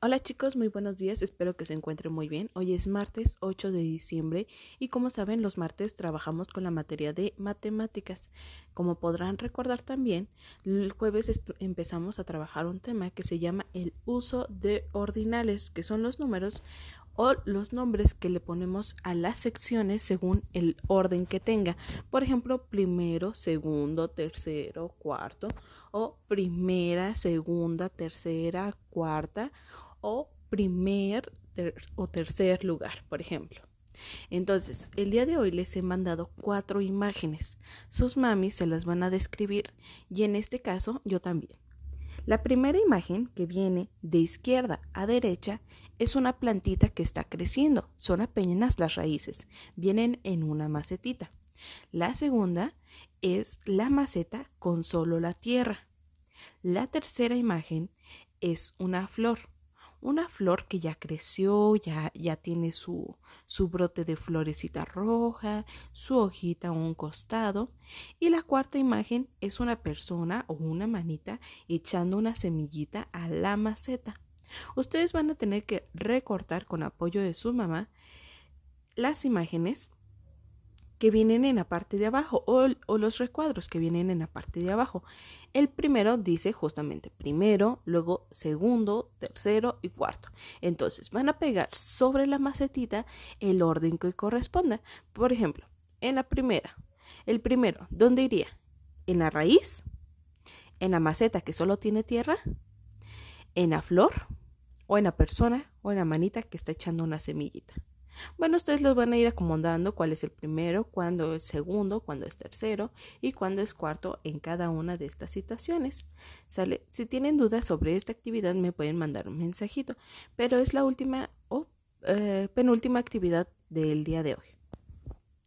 Hola chicos, muy buenos días, espero que se encuentren muy bien. Hoy es martes 8 de diciembre y como saben los martes trabajamos con la materia de matemáticas. Como podrán recordar también, el jueves empezamos a trabajar un tema que se llama el uso de ordinales, que son los números o los nombres que le ponemos a las secciones según el orden que tenga. Por ejemplo, primero, segundo, tercero, cuarto o primera, segunda, tercera, cuarta o primer o tercer lugar, por ejemplo. Entonces, el día de hoy les he mandado cuatro imágenes. Sus mamis se las van a describir y en este caso yo también. La primera imagen que viene de izquierda a derecha es una plantita que está creciendo. Son apenas las raíces. Vienen en una macetita. La segunda es la maceta con solo la tierra. La tercera imagen es una flor una flor que ya creció, ya, ya tiene su, su brote de florecita roja, su hojita a un costado. Y la cuarta imagen es una persona o una manita echando una semillita a la maceta. Ustedes van a tener que recortar con apoyo de su mamá las imágenes que vienen en la parte de abajo o, los recuadros que vienen en la parte de abajo. El primero dice justamente primero, luego segundo, tercero y cuarto. Entonces van a pegar sobre la macetita el orden que corresponda. Por ejemplo, en la primera, el primero, ¿dónde iría? ¿En la raíz? ¿En la maceta que solo tiene tierra? ¿En la flor? ¿O en la persona o en la manita que está echando una semillita? Bueno, ustedes los van a ir acomodando cuál es el primero, cuándo es segundo, cuándo es tercero y cuándo es cuarto en cada una de estas situaciones. ¿Sale? Si tienen dudas sobre esta actividad me pueden mandar un mensajito, pero es la última o eh, penúltima actividad del día de hoy.